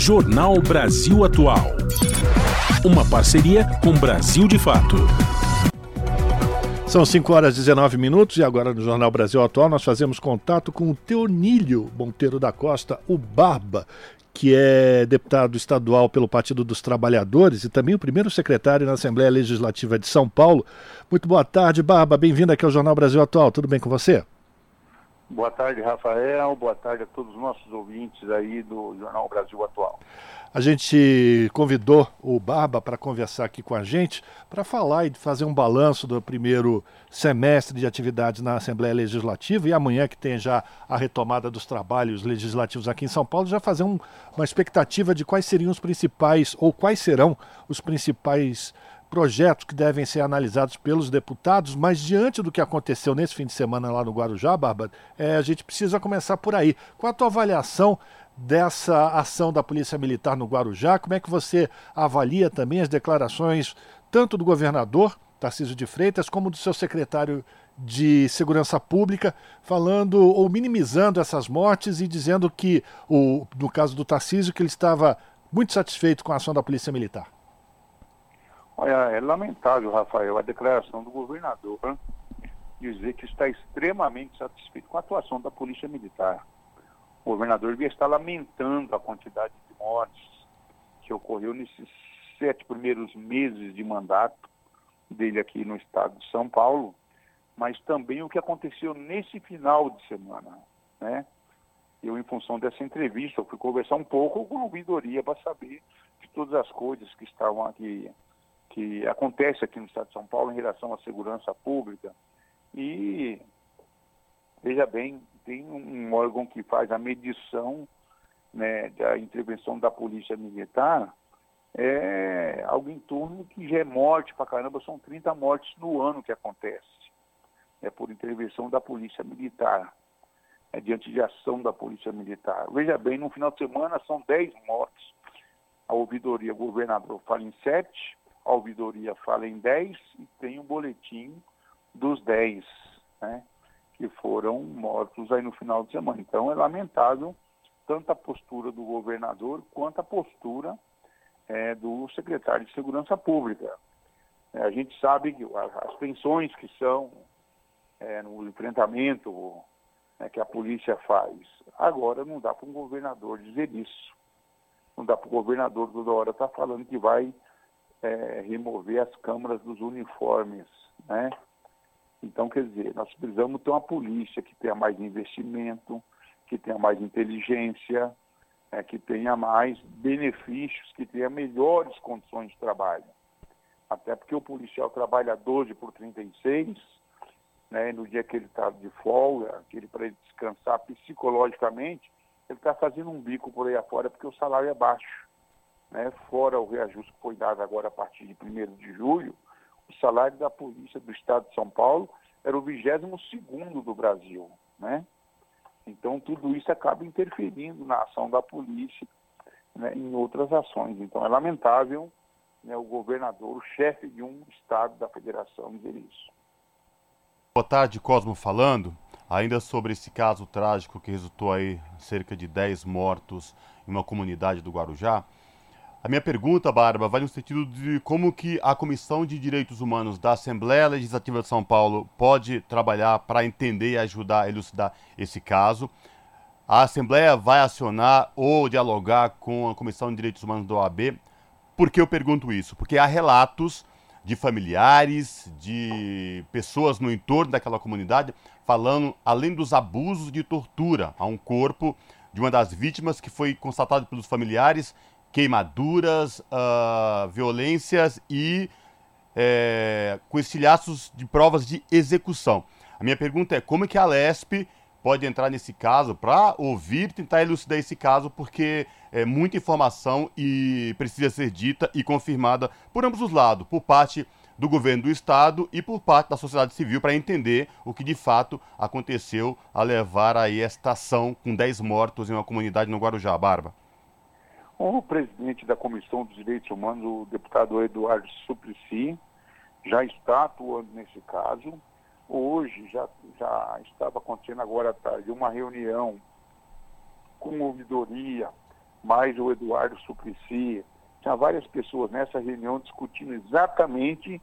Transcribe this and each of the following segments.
Jornal Brasil Atual. Uma parceria com Brasil de Fato. São 5 horas e 19 minutos e agora no Jornal Brasil Atual nós fazemos contato com o Teonílio Monteiro da Costa, o Barba, que é deputado estadual pelo Partido dos Trabalhadores e também o primeiro secretário na Assembleia Legislativa de São Paulo. Muito boa tarde, Barba. Bem-vindo aqui ao Jornal Brasil Atual. Tudo bem com você? Boa tarde, Rafael. Boa tarde a todos os nossos ouvintes aí do Jornal Brasil Atual. A gente convidou o Barba para conversar aqui com a gente, para falar e fazer um balanço do primeiro semestre de atividades na Assembleia Legislativa e amanhã que tem já a retomada dos trabalhos legislativos aqui em São Paulo, já fazer um, uma expectativa de quais seriam os principais ou quais serão os principais projetos que devem ser analisados pelos deputados, mas diante do que aconteceu nesse fim de semana lá no Guarujá, Bárbara, é, a gente precisa começar por aí. Qual a tua avaliação dessa ação da Polícia Militar no Guarujá? Como é que você avalia também as declarações tanto do governador, Tarcísio de Freitas, como do seu secretário de Segurança Pública, falando ou minimizando essas mortes e dizendo que, o, no caso do Tarcísio, que ele estava muito satisfeito com a ação da Polícia Militar? Olha, é lamentável, Rafael, a declaração do governador né? dizer que está extremamente satisfeito com a atuação da Polícia Militar. O governador devia estar lamentando a quantidade de mortes que ocorreu nesses sete primeiros meses de mandato dele aqui no estado de São Paulo, mas também o que aconteceu nesse final de semana, né? Eu, em função dessa entrevista, fui conversar um pouco com a ouvidoria para saber de todas as coisas que estavam aqui que acontece aqui no Estado de São Paulo em relação à segurança pública. E, veja bem, tem um órgão que faz a medição né, da intervenção da Polícia Militar, é algo em torno que já é morte para caramba, são 30 mortes no ano que acontece. É por intervenção da Polícia Militar, é diante de ação da Polícia Militar. Veja bem, no final de semana são 10 mortes. A ouvidoria governador fala em 7, a ouvidoria fala em 10 e tem um boletim dos 10, né, que foram mortos aí no final de semana. Então é lamentável tanto a postura do governador quanto a postura é, do secretário de Segurança Pública. É, a gente sabe que as tensões que são é, no enfrentamento né, que a polícia faz, agora não dá para um governador dizer isso. Não dá para o governador toda hora estar tá falando que vai é, remover as câmaras dos uniformes, né? Então, quer dizer, nós precisamos ter uma polícia que tenha mais investimento, que tenha mais inteligência, é, que tenha mais benefícios, que tenha melhores condições de trabalho. Até porque o policial trabalha 12 por 36, né, no dia que ele está de folga, aquele para ele descansar psicologicamente, ele está fazendo um bico por aí afora porque o salário é baixo né, fora o reajuste que foi dado agora a partir de 1 de julho, o salário da Polícia do Estado de São Paulo era o 22º do Brasil. Né? Então, tudo isso acaba interferindo na ação da polícia né, em outras ações. Então, é lamentável né, o governador, o chefe de um Estado da Federação, dizer isso. Boa tarde, Cosmo falando. Ainda sobre esse caso trágico que resultou aí cerca de 10 mortos em uma comunidade do Guarujá. A minha pergunta, Barba, vai no sentido de como que a Comissão de Direitos Humanos da Assembleia Legislativa de São Paulo pode trabalhar para entender e ajudar a elucidar esse caso. A Assembleia vai acionar ou dialogar com a Comissão de Direitos Humanos da OAB. Por que eu pergunto isso? Porque há relatos de familiares, de pessoas no entorno daquela comunidade, falando, além dos abusos de tortura a um corpo de uma das vítimas que foi constatado pelos familiares queimaduras, uh, violências e é, com estilhaços de provas de execução. A minha pergunta é como é que a Lesp pode entrar nesse caso para ouvir, tentar elucidar esse caso, porque é muita informação e precisa ser dita e confirmada por ambos os lados, por parte do governo do estado e por parte da sociedade civil para entender o que de fato aconteceu a levar aí esta ação com 10 mortos em uma comunidade no Guarujá, Barba. O presidente da Comissão dos Direitos Humanos, o deputado Eduardo Suplicy, já está atuando nesse caso. Hoje já, já estava acontecendo agora à tarde uma reunião com ouvidoria mais o Eduardo Suplicy, tinha várias pessoas nessa reunião discutindo exatamente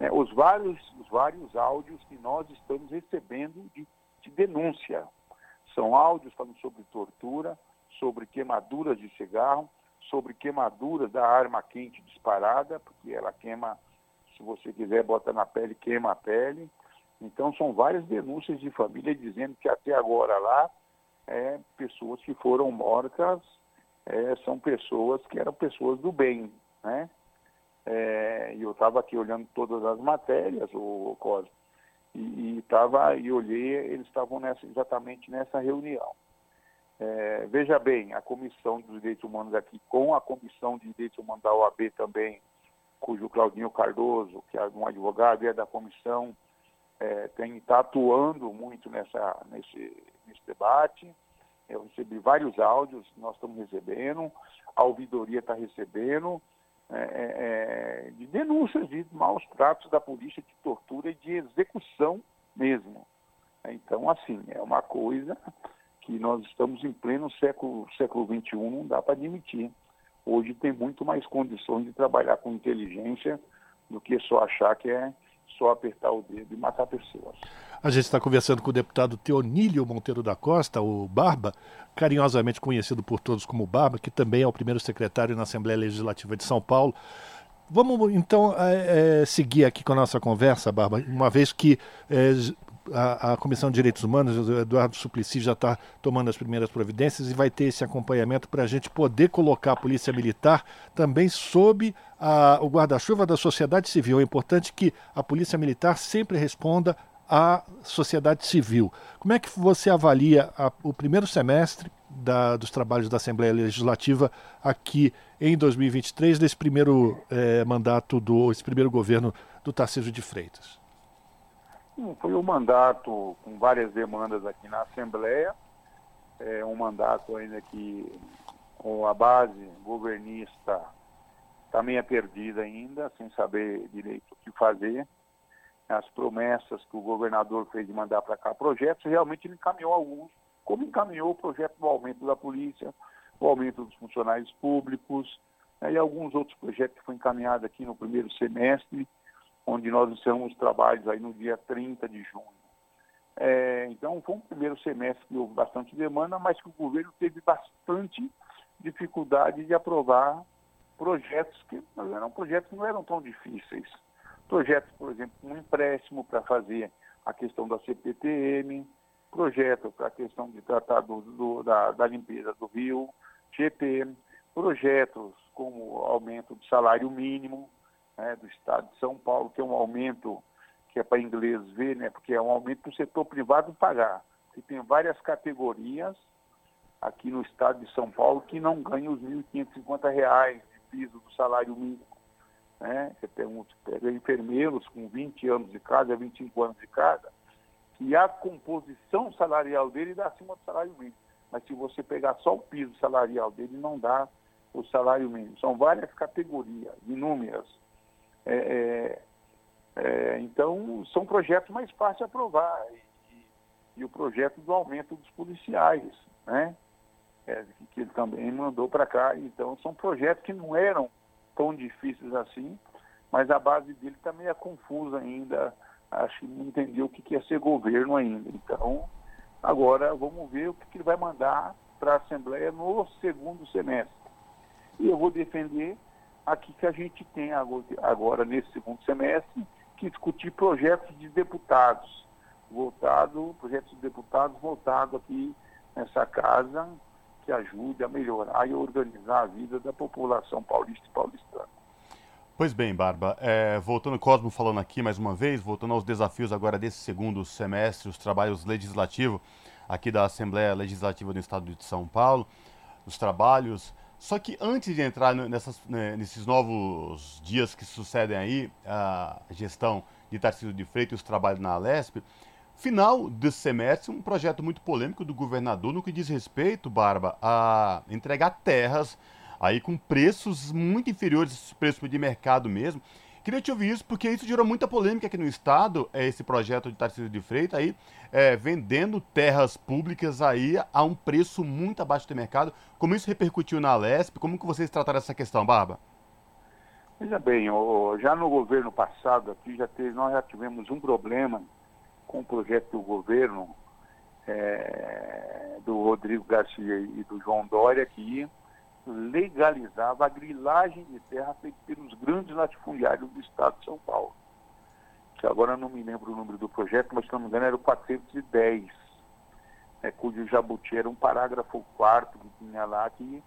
né, os, vários, os vários áudios que nós estamos recebendo de, de denúncia. São áudios falando sobre tortura, sobre queimaduras de cigarro, sobre queimaduras da arma quente disparada, porque ela queima, se você quiser, bota na pele, queima a pele. Então, são várias denúncias de família dizendo que até agora lá, é, pessoas que foram mortas é, são pessoas que eram pessoas do bem, né? É, e eu estava aqui olhando todas as matérias, o, Cosme, e estava e olhei, eles estavam exatamente nessa reunião. É, veja bem, a Comissão dos Direitos Humanos aqui, com a Comissão de Direitos Humanos da OAB também, cujo Claudinho Cardoso, que é um advogado e é da comissão, é, tem está atuando muito nessa, nesse, nesse debate. Eu recebi vários áudios, nós estamos recebendo, a ouvidoria está recebendo, é, é, é, de denúncias de maus tratos da polícia, de tortura e de execução mesmo. Então, assim, é uma coisa que nós estamos em pleno século, século XXI, não dá para admitir. Hoje tem muito mais condições de trabalhar com inteligência do que só achar que é só apertar o dedo e matar pessoas. A gente está conversando com o deputado Teonílio Monteiro da Costa, o Barba, carinhosamente conhecido por todos como Barba, que também é o primeiro secretário na Assembleia Legislativa de São Paulo. Vamos então é, é, seguir aqui com a nossa conversa, Barba, uma vez que é, a, a, Comissão de Direitos Humanos, o Eduardo Suplicy já está tomando as primeiras providências e vai ter esse acompanhamento para a gente poder colocar a Polícia Militar também sob a, o guarda-chuva da sociedade civil. É importante que a Polícia Militar sempre responda à sociedade civil. Como é que você avalia a, o primeiro semestre da, dos trabalhos da Assembleia Legislativa aqui em 2023, desse primeiro eh, mandato do esse primeiro governo do Tarcísio de Freitas? Foi um mandato com várias demandas aqui na Assembleia, é um mandato ainda que com a base governista está meio perdida ainda, sem saber direito o que fazer. As promessas que o governador fez de mandar para cá projetos, realmente ele encaminhou alguns, como encaminhou o projeto do aumento da polícia, o aumento dos funcionários públicos, né, e alguns outros projetos que foram encaminhados aqui no primeiro semestre, onde nós encerramos os trabalhos aí no dia 30 de junho. É, então, foi um primeiro semestre que houve bastante demanda, mas que o governo teve bastante dificuldade de aprovar projetos que eram projetos que não eram tão difíceis. Projetos, por exemplo, um empréstimo para fazer a questão da CPTM, projeto para a questão de tratar do, do, da, da, limpeza do rio, GP, projetos como aumento do salário mínimo né, do Estado de São Paulo, que é um aumento que é para inglês ver, né, porque é um aumento para o setor privado pagar. E tem várias categorias aqui no Estado de São Paulo que não ganham os R$ 1.550 de piso do salário mínimo. Né? Você pergunta, pega enfermeiros com 20 anos de casa, 25 anos de casa, que a composição salarial dele dá acima do salário mínimo. Mas se você pegar só o piso salarial dele, não dá o salário mínimo. São várias categorias, inúmeras. É, é, é, então, são projetos mais fáceis de aprovar. E, e, o projeto do aumento dos policiais, né? É, que ele também mandou para cá. Então, são projetos que não eram tão difíceis assim, mas a base dele também é confusa ainda, acho que não entendeu o que é ser governo ainda. Então, agora vamos ver o que ele vai mandar para a Assembleia no segundo semestre. E eu vou defender aqui que a gente tem agora, nesse segundo semestre, que discutir projetos de deputados, voltado, projetos de deputados voltados aqui nessa casa, que ajude a melhorar e organizar a vida da população paulista e paulistana. Pois bem, Barba, é, voltando Cosmo falando aqui mais uma vez, voltando aos desafios agora desse segundo semestre, os trabalhos legislativos aqui da Assembleia Legislativa do Estado de São Paulo, os trabalhos. Só que antes de entrar nessas, né, nesses novos dias que sucedem aí, a gestão de Tarcísio de Freitas e os trabalhos na Alesp, Final desse semestre, um projeto muito polêmico do governador no que diz respeito, Barba, a entregar terras aí com preços muito inferiores aos preços de mercado mesmo, Queria te ouvir isso, porque isso gerou muita polêmica aqui no Estado, é esse projeto de Tarcísio de Freitas aí, é, vendendo terras públicas aí a um preço muito abaixo do mercado. Como isso repercutiu na Lesp? Como que vocês trataram essa questão, Barba? Veja bem, já no governo passado aqui, já teve, nós já tivemos um problema com o projeto do governo é, do Rodrigo Garcia e do João Dória, que legalizava a grilagem de terra feita pelos grandes latifundiários do estado de São Paulo. Que agora não me lembro o número do projeto, mas se não me engano era o 410, né, cujo jabuti era um parágrafo quarto que tinha lá que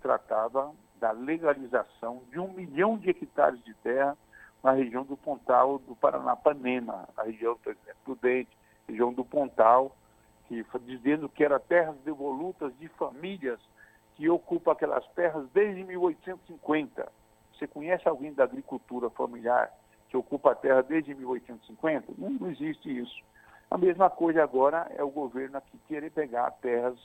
tratava da legalização de um milhão de hectares de terra na região do Pontal do Paranapanema, na região do Prudente, região do Pontal, que dizendo que eram terras devolutas de famílias que ocupa aquelas terras desde 1850. Você conhece alguém da agricultura familiar que ocupa a terra desde 1850? Não, não existe isso. A mesma coisa agora é o governo aqui querer pegar terras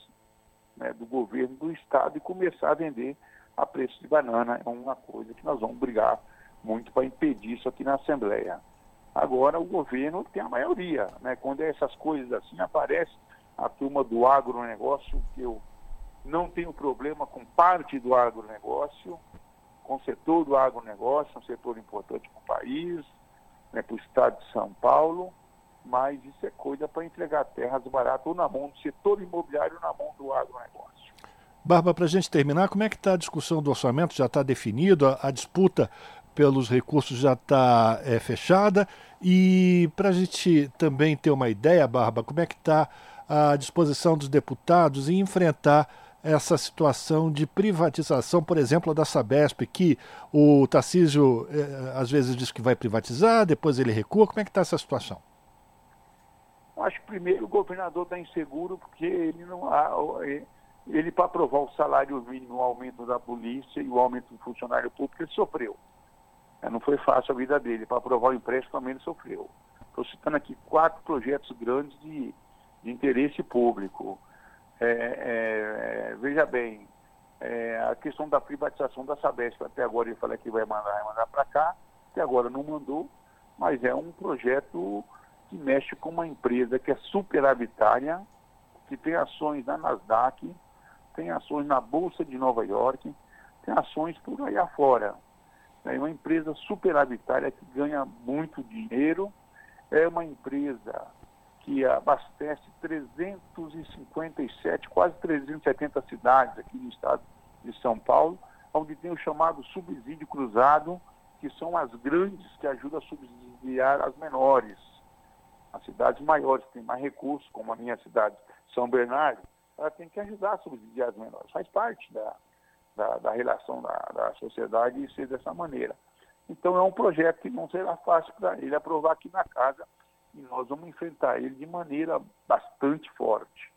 né, do governo do estado e começar a vender a preço de banana. É uma coisa que nós vamos brigar muito para impedir isso aqui na Assembleia. Agora o governo tem a maioria, né? Quando essas coisas assim aparece a turma do agronegócio, que eu não tenho problema com parte do agronegócio, com o setor do agronegócio, um setor importante para o país, né, para o estado de São Paulo, mas isso é coisa para entregar terras baratas ou na mão do setor imobiliário ou na mão do agronegócio. Barba, para a gente terminar, como é que está a discussão do orçamento? Já está definido? A, a, disputa pelos recursos já está é, fechada? E para a gente também ter uma ideia, Barba, como é que está a disposição dos deputados em enfrentar essa situação de privatização, por exemplo, da Sabesp, que o Tarcísio eh, às vezes diz que vai privatizar, depois ele recua. Como é que está essa situação? Acho que primeiro o governador está inseguro porque ele não há, ele para aprovar o salário mínimo, o aumento da polícia e o aumento do funcionário público, ele sofreu. É, não foi fácil a vida dele. Para aprovar o empréstimo também ele sofreu. Estou citando aqui quatro projetos grandes de, de interesse público. É, é, veja bem, é, a questão da privatização da Sabesp, até agora ele falou que vai mandar, mandar para cá, até agora não mandou, mas é um projeto que mexe com uma empresa que é superavitária, que tem ações na Nasdaq, tem ações na Bolsa de Nova York, tem ações por aí afora. É uma empresa superavitária que ganha muito dinheiro, é uma empresa que abastece 357, quase 370 cidades aqui no estado de São Paulo, onde tem o chamado subsídio cruzado, que são as grandes que ajudam a subsidiar as menores. As cidades maiores têm mais recursos, como a minha cidade, São Bernardo, ela tem que ajudar a subsidiar as menores. Faz parte da, da, da relação da, da sociedade ser dessa maneira. Então é um projeto que não será fácil para ele aprovar aqui na casa, e nós vamos enfrentar ele de maneira bastante forte.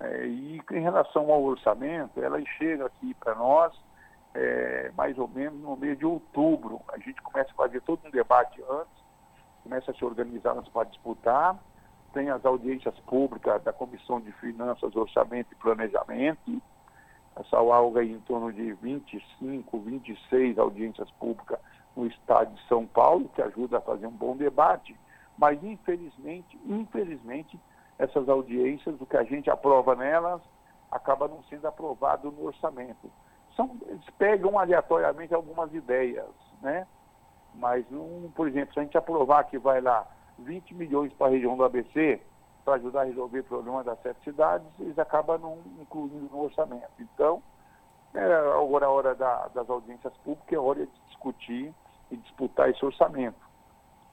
É, e em relação ao orçamento, ela chega aqui para nós é, mais ou menos no mês de outubro. A gente começa a fazer todo um debate antes, começa a se organizar para disputar, tem as audiências públicas da Comissão de Finanças, Orçamento e Planejamento, essa alga em torno de 25, 26 audiências públicas no estado de São Paulo, que ajuda a fazer um bom debate. Mas, infelizmente, infelizmente, essas audiências, o que a gente aprova nelas, acaba não sendo aprovado no orçamento. São, eles pegam aleatoriamente algumas ideias, né? Mas, um, por exemplo, se a gente aprovar que vai lá 20 milhões para a região do ABC, para ajudar a resolver o problema das sete cidades, eles acabam não incluindo no orçamento. Então, é agora a hora da, das audiências públicas, é hora de discutir e disputar esse orçamento.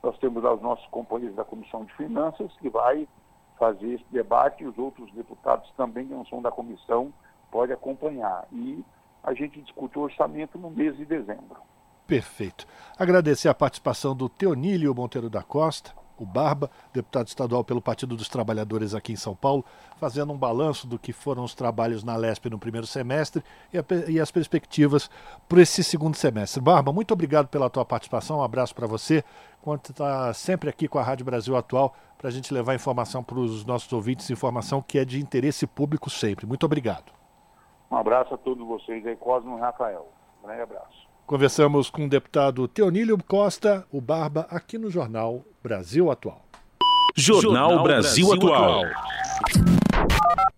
Nós temos lá os nossos companheiros da Comissão de Finanças, que vai fazer esse debate, e os outros deputados também, que não são da comissão, podem acompanhar. E a gente discute o orçamento no mês de dezembro. Perfeito. Agradecer a participação do Teonílio Monteiro da Costa, o Barba, deputado estadual pelo Partido dos Trabalhadores aqui em São Paulo, fazendo um balanço do que foram os trabalhos na LESP no primeiro semestre e, a, e as perspectivas para esse segundo semestre. Barba, muito obrigado pela tua participação, um abraço para você, quanto está sempre aqui com a Rádio Brasil Atual, para a gente levar informação para os nossos ouvintes, informação que é de interesse público sempre. Muito obrigado. Um abraço a todos vocês aí, Cosmo e Rafael. Um grande abraço. Conversamos com o deputado Teonílio Costa, o Barba, aqui no Jornal Brasil Atual. Jornal, Jornal Brasil, Brasil, Atual. Atual.